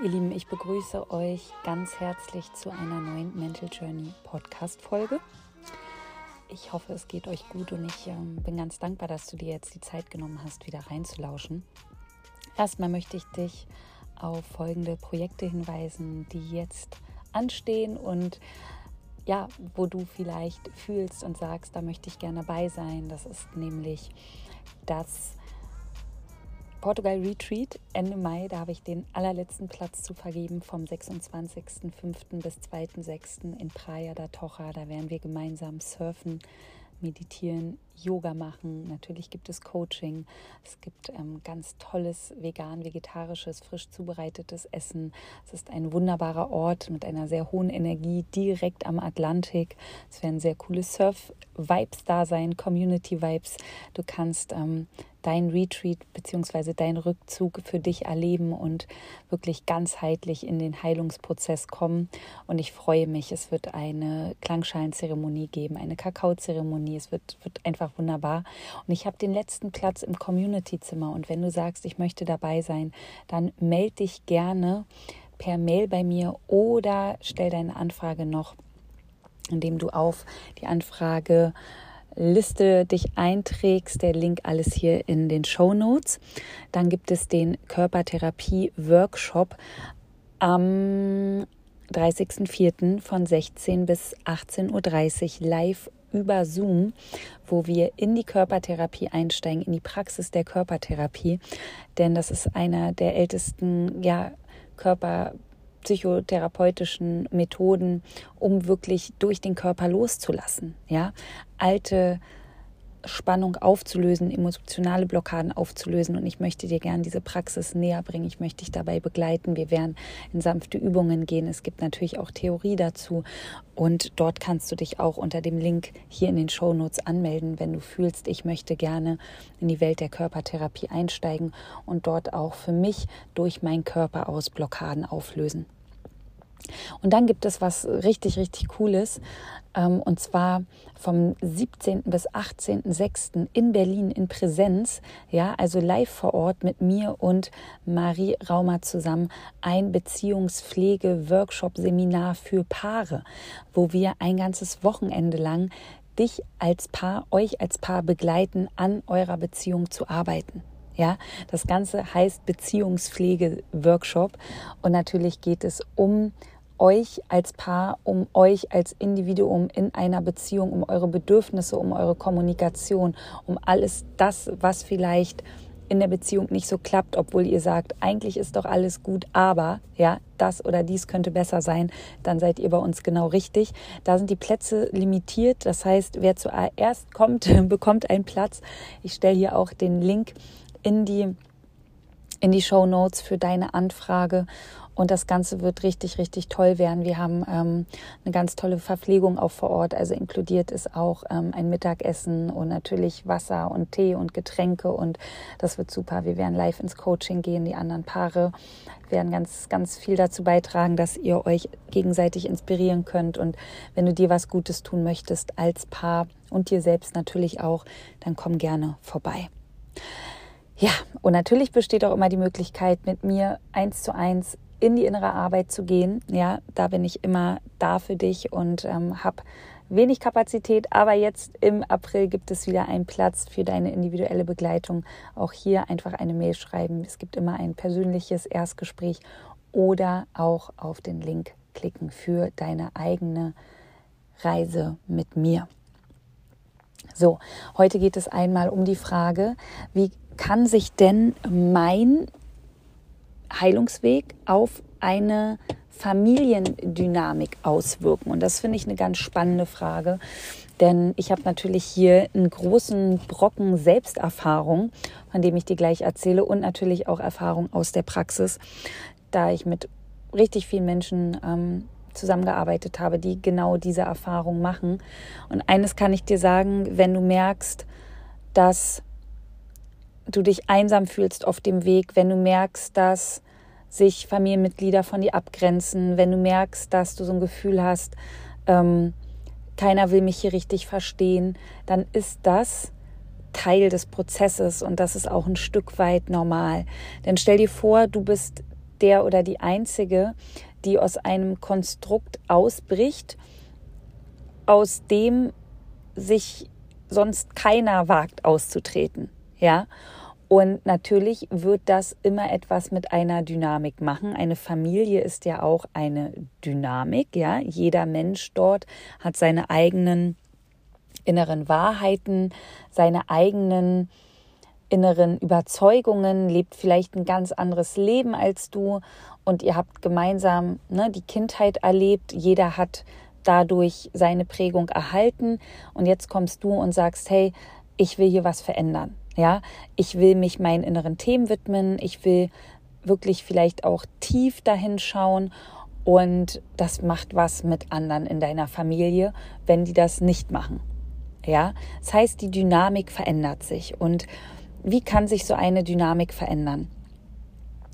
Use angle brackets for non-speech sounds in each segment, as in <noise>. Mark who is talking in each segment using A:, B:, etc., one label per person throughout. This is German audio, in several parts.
A: Ihr Lieben, ich begrüße euch ganz herzlich zu einer neuen Mental Journey Podcast Folge. Ich hoffe, es geht euch gut und ich ähm, bin ganz dankbar, dass du dir jetzt die Zeit genommen hast, wieder reinzulauschen. Erstmal möchte ich dich auf folgende Projekte hinweisen, die jetzt anstehen und ja, wo du vielleicht fühlst und sagst, da möchte ich gerne dabei sein. Das ist nämlich das Portugal Retreat Ende Mai. Da habe ich den allerletzten Platz zu vergeben vom 26.05. bis 2.06. in Praia da Tocha. Da werden wir gemeinsam surfen, meditieren, Yoga machen. Natürlich gibt es Coaching. Es gibt ähm, ganz tolles vegan-vegetarisches, frisch zubereitetes Essen. Es ist ein wunderbarer Ort mit einer sehr hohen Energie direkt am Atlantik. Es werden sehr coole Surf-Vibes da sein, Community-Vibes. Du kannst ähm, dein Retreat bzw. dein Rückzug für dich erleben und wirklich ganzheitlich in den Heilungsprozess kommen. Und ich freue mich, es wird eine Klangschalenzeremonie geben, eine Kakaozeremonie. Es wird, wird einfach einfach wunderbar. Und ich habe den letzten Platz im Community-Zimmer. Und wenn du sagst, ich möchte dabei sein, dann melde dich gerne per Mail bei mir oder stell deine Anfrage noch, indem du auf die Anfrage Liste dich einträgst, der Link alles hier in den Show Notes. Dann gibt es den Körpertherapie-Workshop am 30.04. von 16 bis 18.30 Uhr live über Zoom, wo wir in die Körpertherapie einsteigen, in die Praxis der Körpertherapie. Denn das ist einer der ältesten ja, Körperpsychotherapeutischen Methoden, um wirklich durch den Körper loszulassen. Ja, alte Spannung aufzulösen, emotionale Blockaden aufzulösen. Und ich möchte dir gerne diese Praxis näher bringen. Ich möchte dich dabei begleiten. Wir werden in sanfte Übungen gehen. Es gibt natürlich auch Theorie dazu. Und dort kannst du dich auch unter dem Link hier in den Show Notes anmelden, wenn du fühlst, ich möchte gerne in die Welt der Körpertherapie einsteigen und dort auch für mich durch meinen Körper aus Blockaden auflösen. Und dann gibt es was richtig, richtig Cooles. Ähm, und zwar vom 17. bis 18.06. in Berlin in Präsenz. Ja, also live vor Ort mit mir und Marie Raumer zusammen ein Beziehungspflege-Workshop-Seminar für Paare, wo wir ein ganzes Wochenende lang dich als Paar, euch als Paar begleiten, an eurer Beziehung zu arbeiten. Ja, das Ganze heißt Beziehungspflege-Workshop und natürlich geht es um euch als Paar, um euch als Individuum in einer Beziehung, um eure Bedürfnisse, um eure Kommunikation, um alles das, was vielleicht in der Beziehung nicht so klappt, obwohl ihr sagt, eigentlich ist doch alles gut, aber ja, das oder dies könnte besser sein, dann seid ihr bei uns genau richtig. Da sind die Plätze limitiert, das heißt, wer zuerst kommt, <laughs> bekommt einen Platz. Ich stelle hier auch den Link in die in die Show Notes für deine Anfrage und das Ganze wird richtig, richtig toll werden. Wir haben ähm, eine ganz tolle Verpflegung auch vor Ort. Also inkludiert ist auch ähm, ein Mittagessen und natürlich Wasser und Tee und Getränke. Und das wird super. Wir werden live ins Coaching gehen. Die anderen Paare werden ganz, ganz viel dazu beitragen, dass ihr euch gegenseitig inspirieren könnt. Und wenn du dir was Gutes tun möchtest als Paar und dir selbst natürlich auch, dann komm gerne vorbei. Ja, und natürlich besteht auch immer die Möglichkeit, mit mir eins zu eins in die innere Arbeit zu gehen. Ja, da bin ich immer da für dich und ähm, habe wenig Kapazität, aber jetzt im April gibt es wieder einen Platz für deine individuelle Begleitung. Auch hier einfach eine Mail schreiben. Es gibt immer ein persönliches Erstgespräch oder auch auf den Link klicken für deine eigene Reise mit mir. So, heute geht es einmal um die Frage, wie kann sich denn mein Heilungsweg auf eine Familiendynamik auswirken? Und das finde ich eine ganz spannende Frage, denn ich habe natürlich hier einen großen Brocken Selbsterfahrung, von dem ich dir gleich erzähle, und natürlich auch Erfahrung aus der Praxis, da ich mit richtig vielen Menschen ähm, zusammengearbeitet habe, die genau diese Erfahrung machen. Und eines kann ich dir sagen, wenn du merkst, dass du dich einsam fühlst auf dem Weg, wenn du merkst, dass sich Familienmitglieder von dir abgrenzen, wenn du merkst, dass du so ein Gefühl hast, ähm, keiner will mich hier richtig verstehen, dann ist das Teil des Prozesses und das ist auch ein Stück weit normal. Denn stell dir vor, du bist der oder die Einzige, die aus einem Konstrukt ausbricht, aus dem sich sonst keiner wagt auszutreten. Ja. Und natürlich wird das immer etwas mit einer Dynamik machen. Eine Familie ist ja auch eine Dynamik, ja. Jeder Mensch dort hat seine eigenen inneren Wahrheiten, seine eigenen inneren Überzeugungen, lebt vielleicht ein ganz anderes Leben als du und ihr habt gemeinsam ne, die Kindheit erlebt. Jeder hat dadurch seine Prägung erhalten und jetzt kommst du und sagst, hey, ich will hier was verändern. Ja, ich will mich meinen inneren Themen widmen. Ich will wirklich vielleicht auch tief dahin schauen und das macht was mit anderen in deiner Familie, wenn die das nicht machen. Ja, das heißt, die Dynamik verändert sich. Und wie kann sich so eine Dynamik verändern?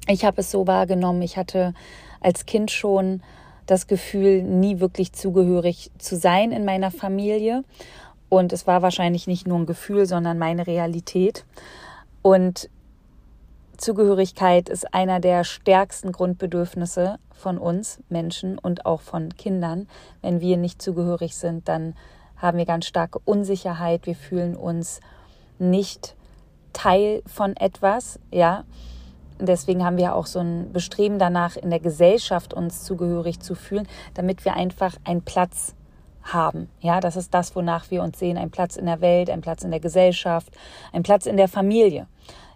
A: Ich habe es so wahrgenommen, ich hatte als Kind schon das Gefühl, nie wirklich zugehörig zu sein in meiner Familie. Und es war wahrscheinlich nicht nur ein Gefühl, sondern meine Realität. Und Zugehörigkeit ist einer der stärksten Grundbedürfnisse von uns Menschen und auch von Kindern. Wenn wir nicht zugehörig sind, dann haben wir ganz starke Unsicherheit. Wir fühlen uns nicht Teil von etwas, ja. Deswegen haben wir auch so ein Bestreben danach, in der Gesellschaft uns zugehörig zu fühlen, damit wir einfach einen Platz haben. Ja, das ist das, wonach wir uns sehen. Ein Platz in der Welt, ein Platz in der Gesellschaft, ein Platz in der Familie.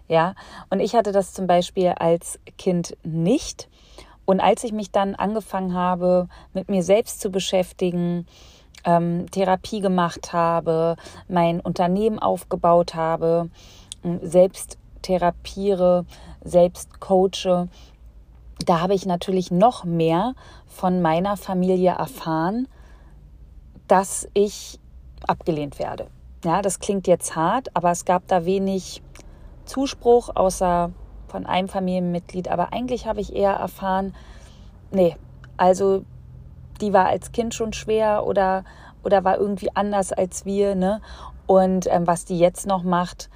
A: Ja, und ich hatte das zum Beispiel als Kind nicht. Und als ich mich dann angefangen habe, mit mir selbst zu beschäftigen, ähm, Therapie gemacht habe, mein Unternehmen aufgebaut habe, selbst therapiere, selbst coache, da habe ich natürlich noch mehr von meiner Familie erfahren, dass ich abgelehnt werde. Ja, das klingt jetzt hart, aber es gab da wenig Zuspruch außer von einem Familienmitglied. Aber eigentlich habe ich eher erfahren, nee, also die war als Kind schon schwer oder, oder war irgendwie anders als wir. Ne? Und ähm, was die jetzt noch macht,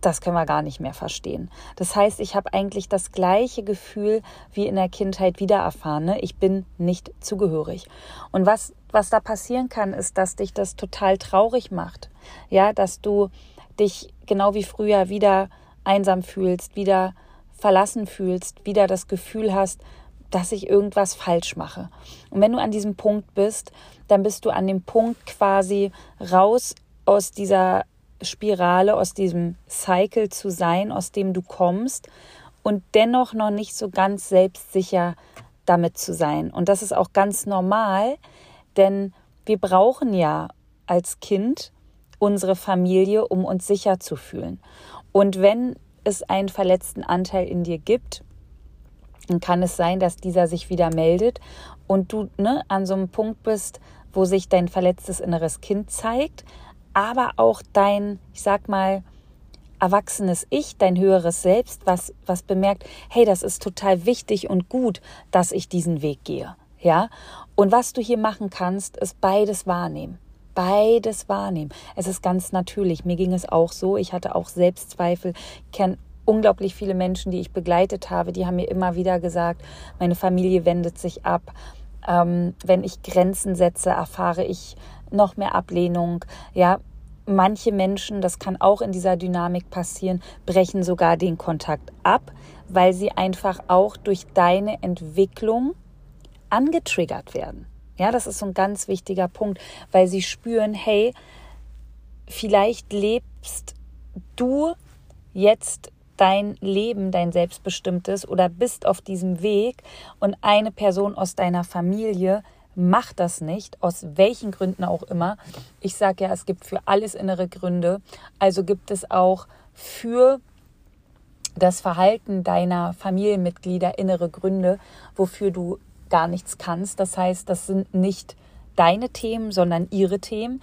A: das können wir gar nicht mehr verstehen. Das heißt, ich habe eigentlich das gleiche Gefühl wie in der Kindheit wieder erfahren. Ne? Ich bin nicht zugehörig. Und was, was da passieren kann, ist, dass dich das total traurig macht. Ja, dass du dich genau wie früher wieder einsam fühlst, wieder verlassen fühlst, wieder das Gefühl hast, dass ich irgendwas falsch mache. Und wenn du an diesem Punkt bist, dann bist du an dem Punkt quasi raus aus dieser Spirale, aus diesem Cycle zu sein, aus dem du kommst und dennoch noch nicht so ganz selbstsicher damit zu sein. Und das ist auch ganz normal, denn wir brauchen ja als Kind unsere Familie, um uns sicher zu fühlen. Und wenn es einen verletzten Anteil in dir gibt, dann kann es sein, dass dieser sich wieder meldet und du ne, an so einem Punkt bist, wo sich dein verletztes inneres Kind zeigt, aber auch dein, ich sag mal, erwachsenes Ich, dein höheres Selbst, was, was bemerkt, hey, das ist total wichtig und gut, dass ich diesen Weg gehe. Ja? Und was du hier machen kannst, ist beides wahrnehmen. Beides wahrnehmen. Es ist ganz natürlich. Mir ging es auch so. Ich hatte auch Selbstzweifel. Ich kenne unglaublich viele Menschen, die ich begleitet habe, die haben mir immer wieder gesagt, meine Familie wendet sich ab. Ähm, wenn ich Grenzen setze, erfahre ich noch mehr Ablehnung. Ja, manche Menschen, das kann auch in dieser Dynamik passieren, brechen sogar den Kontakt ab, weil sie einfach auch durch deine Entwicklung angetriggert werden. Ja, das ist so ein ganz wichtiger Punkt, weil sie spüren, hey, vielleicht lebst du jetzt dein Leben, dein selbstbestimmtes oder bist auf diesem Weg und eine Person aus deiner Familie mach das nicht, aus welchen Gründen auch immer. Ich sage ja, es gibt für alles innere Gründe. Also gibt es auch für das Verhalten deiner Familienmitglieder innere Gründe, wofür du gar nichts kannst. Das heißt, das sind nicht deine Themen, sondern ihre Themen.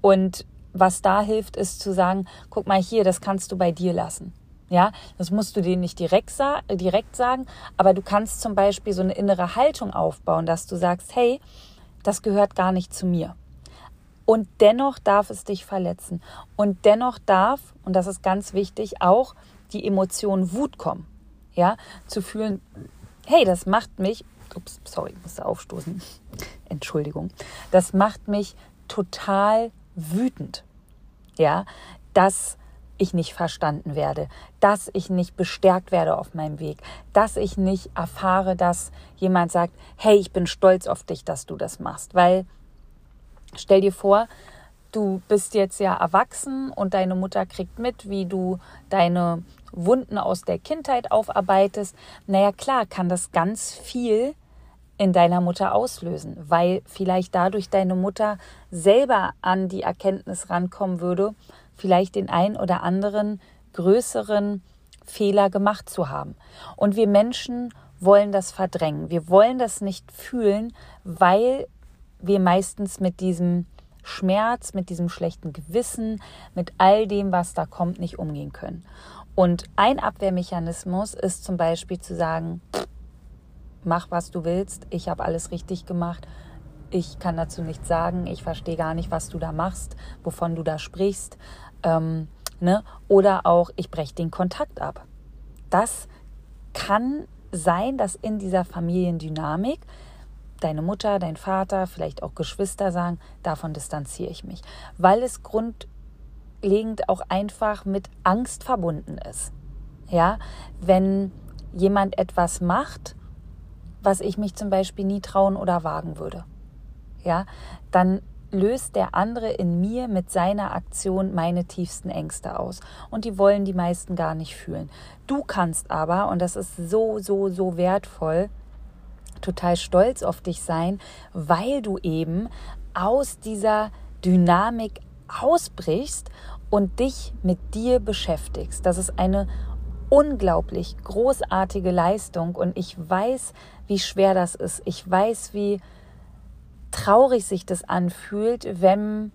A: Und was da hilft, ist zu sagen, guck mal hier, das kannst du bei dir lassen. Ja, das musst du denen nicht direkt, sa direkt sagen, aber du kannst zum Beispiel so eine innere Haltung aufbauen, dass du sagst, hey, das gehört gar nicht zu mir. Und dennoch darf es dich verletzen. Und dennoch darf, und das ist ganz wichtig, auch die Emotion Wut kommen. Ja, zu fühlen, hey, das macht mich, ups, sorry, musste aufstoßen, <laughs> Entschuldigung, das macht mich total wütend, ja, dass ich nicht verstanden werde, dass ich nicht bestärkt werde auf meinem Weg, dass ich nicht erfahre, dass jemand sagt, hey, ich bin stolz auf dich, dass du das machst, weil stell dir vor, du bist jetzt ja erwachsen und deine Mutter kriegt mit, wie du deine Wunden aus der Kindheit aufarbeitest. Naja, klar, kann das ganz viel in deiner Mutter auslösen, weil vielleicht dadurch deine Mutter selber an die Erkenntnis rankommen würde, vielleicht den ein oder anderen größeren Fehler gemacht zu haben. Und wir Menschen wollen das verdrängen. Wir wollen das nicht fühlen, weil wir meistens mit diesem Schmerz, mit diesem schlechten Gewissen, mit all dem, was da kommt, nicht umgehen können. Und ein Abwehrmechanismus ist zum Beispiel zu sagen, mach was du willst, ich habe alles richtig gemacht, ich kann dazu nichts sagen, ich verstehe gar nicht, was du da machst, wovon du da sprichst. Ähm, ne? Oder auch, ich breche den Kontakt ab. Das kann sein, dass in dieser Familiendynamik deine Mutter, dein Vater, vielleicht auch Geschwister sagen, davon distanziere ich mich, weil es grundlegend auch einfach mit Angst verbunden ist. Ja, wenn jemand etwas macht, was ich mich zum Beispiel nie trauen oder wagen würde, ja, dann löst der andere in mir mit seiner Aktion meine tiefsten Ängste aus. Und die wollen die meisten gar nicht fühlen. Du kannst aber, und das ist so, so, so wertvoll, total stolz auf dich sein, weil du eben aus dieser Dynamik ausbrichst und dich mit dir beschäftigst. Das ist eine unglaublich großartige Leistung und ich weiß, wie schwer das ist. Ich weiß, wie traurig sich das anfühlt, wenn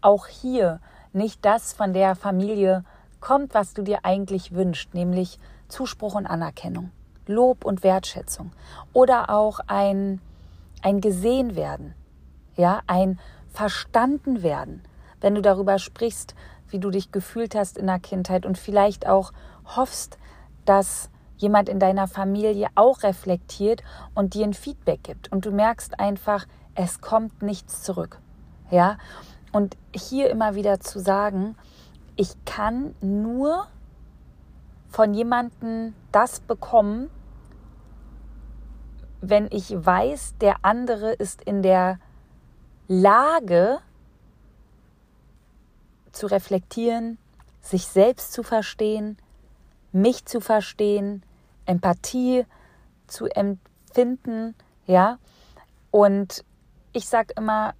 A: auch hier nicht das von der Familie kommt, was du dir eigentlich wünschst, nämlich Zuspruch und Anerkennung, Lob und Wertschätzung oder auch ein, ein gesehen werden, ja, ein verstanden werden, wenn du darüber sprichst, wie du dich gefühlt hast in der Kindheit und vielleicht auch hoffst, dass jemand in deiner Familie auch reflektiert und dir ein Feedback gibt und du merkst einfach, es kommt nichts zurück. Ja? Und hier immer wieder zu sagen, ich kann nur von jemandem das bekommen, wenn ich weiß, der andere ist in der Lage zu reflektieren, sich selbst zu verstehen, mich zu verstehen, Empathie zu empfinden, ja. Und ich sage immer,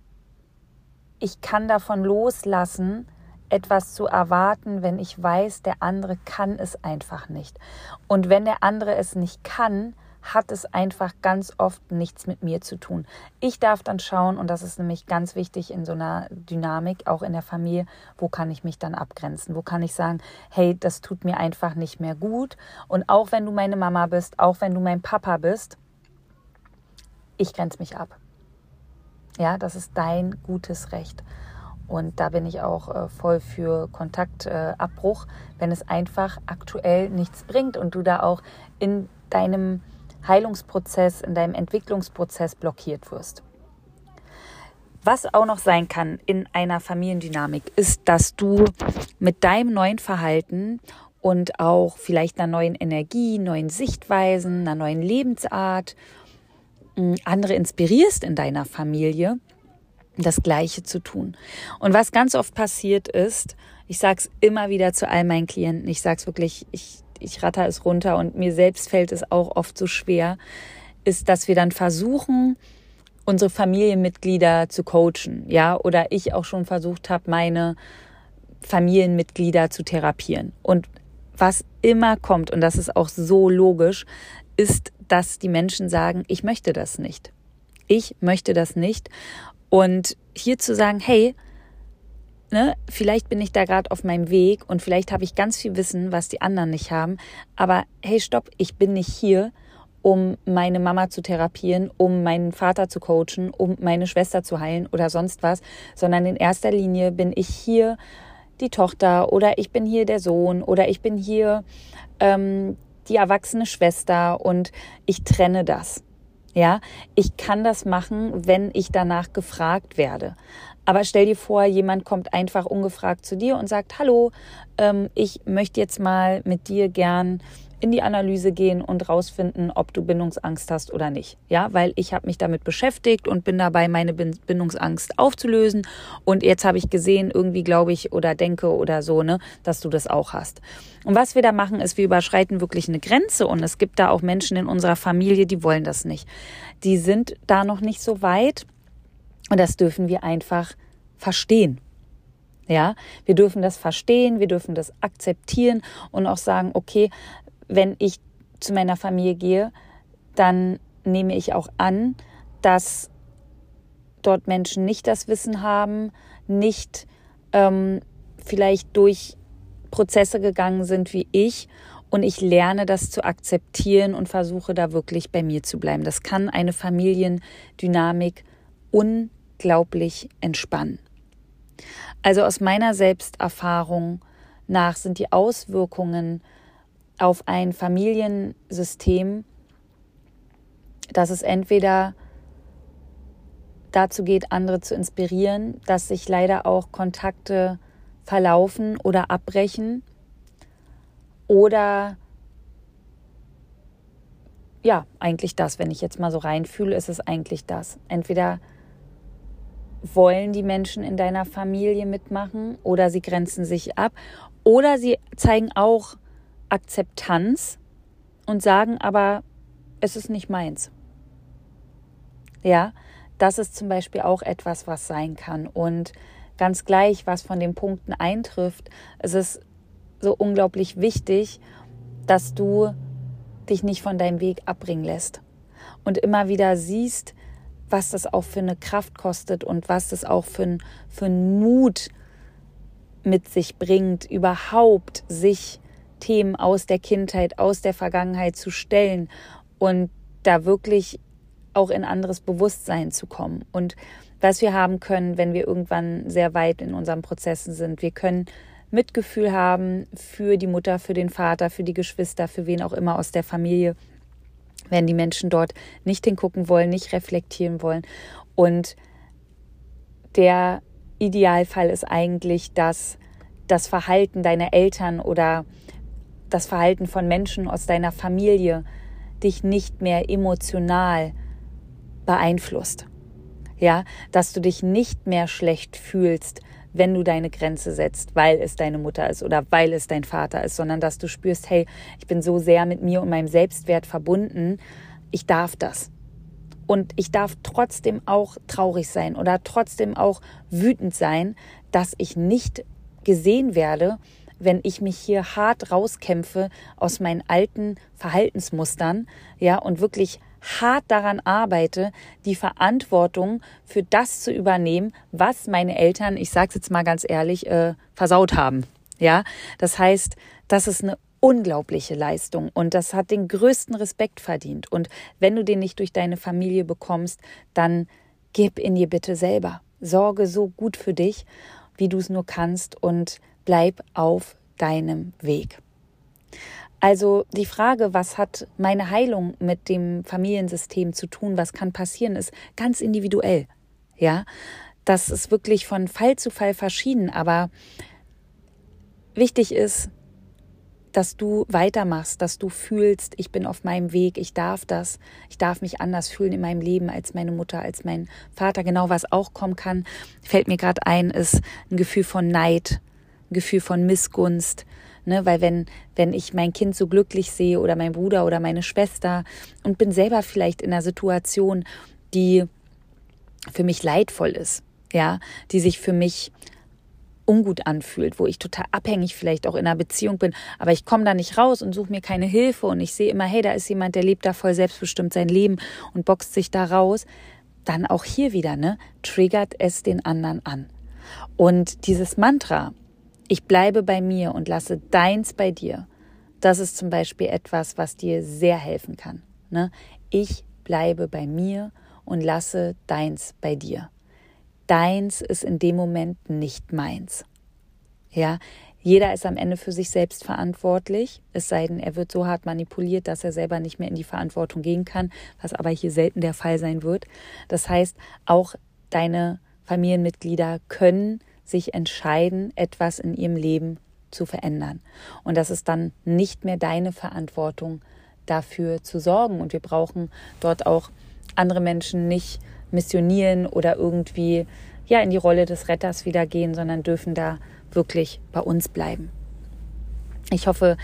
A: ich kann davon loslassen, etwas zu erwarten, wenn ich weiß, der andere kann es einfach nicht. Und wenn der andere es nicht kann, hat es einfach ganz oft nichts mit mir zu tun. Ich darf dann schauen, und das ist nämlich ganz wichtig in so einer Dynamik, auch in der Familie, wo kann ich mich dann abgrenzen? Wo kann ich sagen, hey, das tut mir einfach nicht mehr gut. Und auch wenn du meine Mama bist, auch wenn du mein Papa bist, ich grenze mich ab. Ja, das ist dein gutes Recht. Und da bin ich auch äh, voll für Kontaktabbruch, äh, wenn es einfach aktuell nichts bringt und du da auch in deinem Heilungsprozess, in deinem Entwicklungsprozess blockiert wirst. Was auch noch sein kann in einer Familiendynamik, ist, dass du mit deinem neuen Verhalten und auch vielleicht einer neuen Energie, neuen Sichtweisen, einer neuen Lebensart andere inspirierst in deiner Familie, das Gleiche zu tun. Und was ganz oft passiert ist, ich sage es immer wieder zu all meinen Klienten, ich sage es wirklich, ich, ich ratter es runter und mir selbst fällt es auch oft so schwer, ist, dass wir dann versuchen, unsere Familienmitglieder zu coachen, ja, oder ich auch schon versucht habe, meine Familienmitglieder zu therapieren. Und was immer kommt, und das ist auch so logisch, ist, dass die Menschen sagen, ich möchte das nicht. Ich möchte das nicht. Und hier zu sagen, hey, ne, vielleicht bin ich da gerade auf meinem Weg und vielleicht habe ich ganz viel Wissen, was die anderen nicht haben. Aber hey, stopp, ich bin nicht hier, um meine Mama zu therapieren, um meinen Vater zu coachen, um meine Schwester zu heilen oder sonst was, sondern in erster Linie bin ich hier die Tochter oder ich bin hier der Sohn oder ich bin hier ähm, die erwachsene Schwester und ich trenne das. Ja, ich kann das machen, wenn ich danach gefragt werde. Aber stell dir vor, jemand kommt einfach ungefragt zu dir und sagt, hallo, ähm, ich möchte jetzt mal mit dir gern in die Analyse gehen und rausfinden, ob du Bindungsangst hast oder nicht. Ja, weil ich habe mich damit beschäftigt und bin dabei, meine Bindungsangst aufzulösen. Und jetzt habe ich gesehen, irgendwie glaube ich oder denke oder so, ne, dass du das auch hast. Und was wir da machen, ist, wir überschreiten wirklich eine Grenze. Und es gibt da auch Menschen in unserer Familie, die wollen das nicht. Die sind da noch nicht so weit. Und das dürfen wir einfach verstehen. Ja, wir dürfen das verstehen, wir dürfen das akzeptieren und auch sagen, okay, wenn ich zu meiner Familie gehe, dann nehme ich auch an, dass dort Menschen nicht das Wissen haben, nicht ähm, vielleicht durch Prozesse gegangen sind wie ich und ich lerne das zu akzeptieren und versuche da wirklich bei mir zu bleiben. Das kann eine Familiendynamik unglaublich entspannen. Also aus meiner Selbsterfahrung nach sind die Auswirkungen auf ein Familiensystem, dass es entweder dazu geht, andere zu inspirieren, dass sich leider auch Kontakte verlaufen oder abbrechen oder ja, eigentlich das, wenn ich jetzt mal so reinfühle, ist es eigentlich das. Entweder wollen die Menschen in deiner Familie mitmachen oder sie grenzen sich ab oder sie zeigen auch Akzeptanz und sagen aber, es ist nicht meins. Ja, das ist zum Beispiel auch etwas, was sein kann. Und ganz gleich, was von den Punkten eintrifft, es ist so unglaublich wichtig, dass du dich nicht von deinem Weg abbringen lässt und immer wieder siehst, was das auch für eine Kraft kostet und was das auch für, für einen Mut mit sich bringt, überhaupt sich Themen aus der Kindheit, aus der Vergangenheit zu stellen und da wirklich auch in anderes Bewusstsein zu kommen. Und was wir haben können, wenn wir irgendwann sehr weit in unseren Prozessen sind, wir können Mitgefühl haben für die Mutter, für den Vater, für die Geschwister, für wen auch immer aus der Familie, wenn die Menschen dort nicht hingucken wollen, nicht reflektieren wollen. Und der Idealfall ist eigentlich, dass das Verhalten deiner Eltern oder das Verhalten von Menschen aus deiner Familie dich nicht mehr emotional beeinflusst. Ja, dass du dich nicht mehr schlecht fühlst, wenn du deine Grenze setzt, weil es deine Mutter ist oder weil es dein Vater ist, sondern dass du spürst, hey, ich bin so sehr mit mir und meinem Selbstwert verbunden, ich darf das. Und ich darf trotzdem auch traurig sein oder trotzdem auch wütend sein, dass ich nicht gesehen werde, wenn ich mich hier hart rauskämpfe aus meinen alten Verhaltensmustern, ja, und wirklich hart daran arbeite, die Verantwortung für das zu übernehmen, was meine Eltern, ich sage es jetzt mal ganz ehrlich, äh, versaut haben. Ja, das heißt, das ist eine unglaubliche Leistung und das hat den größten Respekt verdient. Und wenn du den nicht durch deine Familie bekommst, dann gib ihn dir bitte selber. Sorge so gut für dich, wie du es nur kannst und bleib auf deinem Weg. Also die Frage, was hat meine Heilung mit dem Familiensystem zu tun, was kann passieren, ist ganz individuell. Ja, das ist wirklich von Fall zu Fall verschieden, aber wichtig ist, dass du weitermachst, dass du fühlst, ich bin auf meinem Weg, ich darf das, ich darf mich anders fühlen in meinem Leben als meine Mutter, als mein Vater. Genau was auch kommen kann, fällt mir gerade ein, ist ein Gefühl von Neid, Gefühl von Missgunst, Ne, weil wenn, wenn ich mein Kind so glücklich sehe oder mein Bruder oder meine Schwester und bin selber vielleicht in einer Situation, die für mich leidvoll ist, ja, die sich für mich ungut anfühlt, wo ich total abhängig vielleicht auch in einer Beziehung bin, aber ich komme da nicht raus und suche mir keine Hilfe und ich sehe immer, hey, da ist jemand, der lebt da voll selbstbestimmt sein Leben und boxt sich da raus, dann auch hier wieder, ne, triggert es den anderen an. Und dieses Mantra, ich bleibe bei mir und lasse deins bei dir. Das ist zum Beispiel etwas, was dir sehr helfen kann. Ne? Ich bleibe bei mir und lasse deins bei dir. Deins ist in dem Moment nicht meins. Ja, Jeder ist am Ende für sich selbst verantwortlich, es sei denn, er wird so hart manipuliert, dass er selber nicht mehr in die Verantwortung gehen kann, was aber hier selten der Fall sein wird. Das heißt, auch deine Familienmitglieder können sich entscheiden, etwas in ihrem Leben zu verändern. Und das ist dann nicht mehr deine Verantwortung, dafür zu sorgen. Und wir brauchen dort auch andere Menschen nicht missionieren oder irgendwie ja in die Rolle des Retters wieder gehen, sondern dürfen da wirklich bei uns bleiben. Ich hoffe,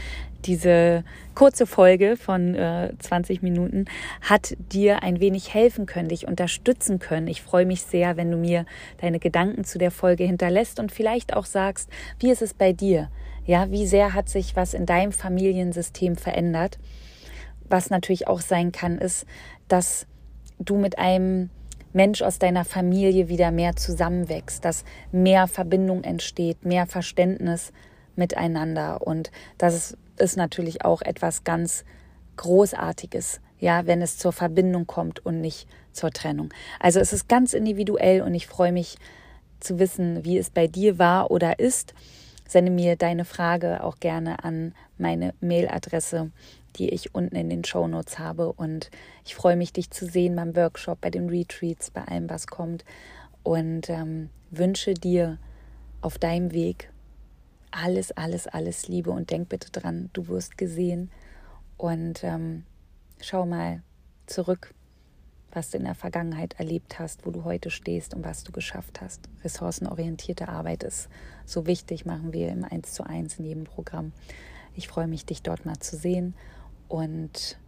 A: diese kurze Folge von äh, 20 Minuten hat dir ein wenig helfen können, dich unterstützen können. Ich freue mich sehr, wenn du mir deine Gedanken zu der Folge hinterlässt und vielleicht auch sagst, wie ist es bei dir? Ja, wie sehr hat sich was in deinem Familiensystem verändert? Was natürlich auch sein kann, ist, dass du mit einem Mensch aus deiner Familie wieder mehr zusammenwächst, dass mehr Verbindung entsteht, mehr Verständnis miteinander. Und das ist natürlich auch etwas ganz Großartiges, ja, wenn es zur Verbindung kommt und nicht zur Trennung. Also es ist ganz individuell und ich freue mich zu wissen, wie es bei dir war oder ist. Sende mir deine Frage auch gerne an meine Mailadresse die ich unten in den Show Notes habe. Und ich freue mich, dich zu sehen beim Workshop, bei den Retreats, bei allem, was kommt. Und ähm, wünsche dir auf deinem Weg alles, alles, alles Liebe und denk bitte dran, du wirst gesehen. Und ähm, schau mal zurück, was du in der Vergangenheit erlebt hast, wo du heute stehst und was du geschafft hast. Ressourcenorientierte Arbeit ist so wichtig, machen wir im 1 zu 1 in jedem Programm. Ich freue mich, dich dort mal zu sehen und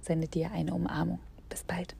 A: sende dir eine Umarmung. Bis bald.